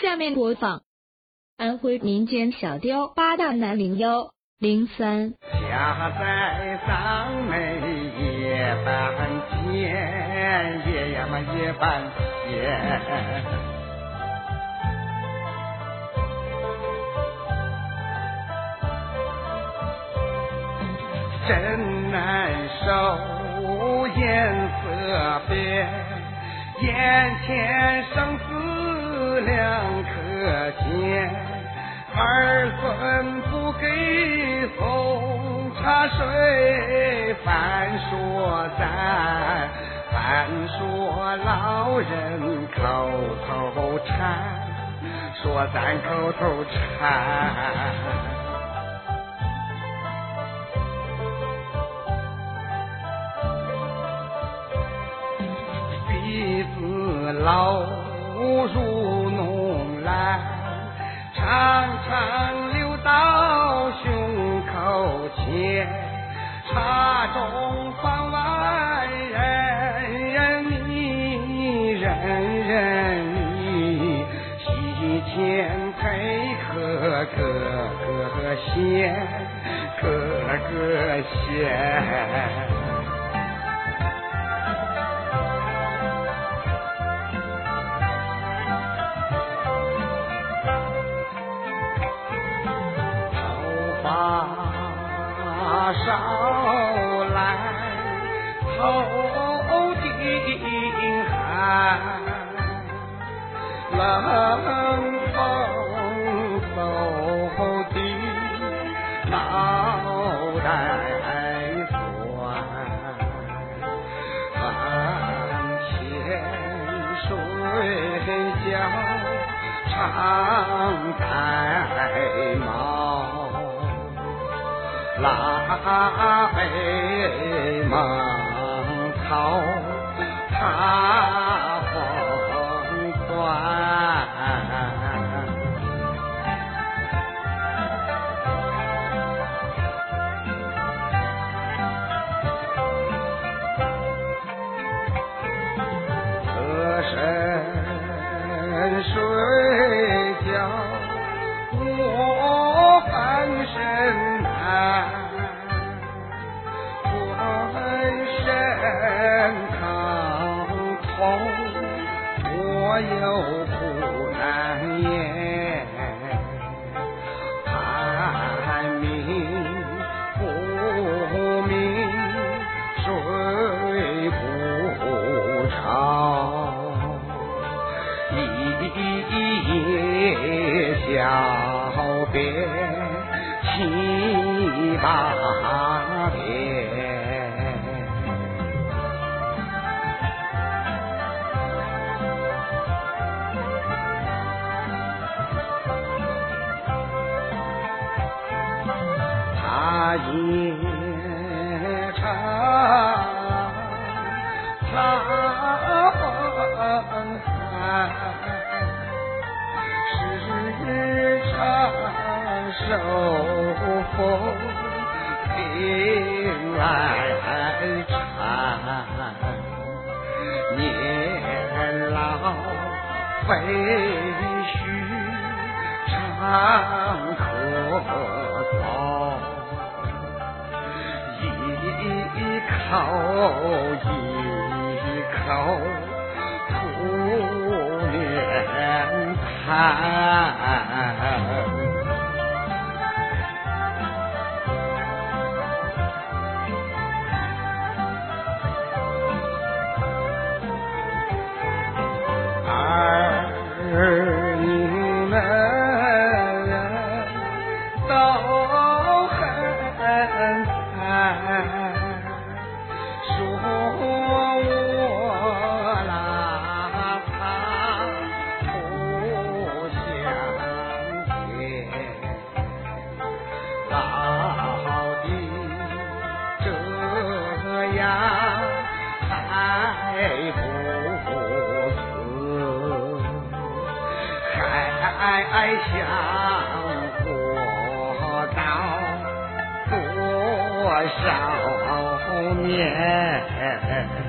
下面播放安徽民间小调《八大南零幺零三》。家在上门夜半天，夜呀嘛夜半天。真难受，颜色变，眼前生说咱，咱说老人口头禅，说咱口头禅。老如浓蓝，常常流到胸口前。东方万人人迷，人人迷，西前配合哥哥仙，哥哥仙，头发少。头顶寒，冷风嗖的脑袋酸，门前睡觉常好他。我有苦难言，盼明不明，睡不着，一夜小便七八夜长，长寒，时常受风病来缠，年老肺虚常咳一口一口吐面痰。还想活到多少年？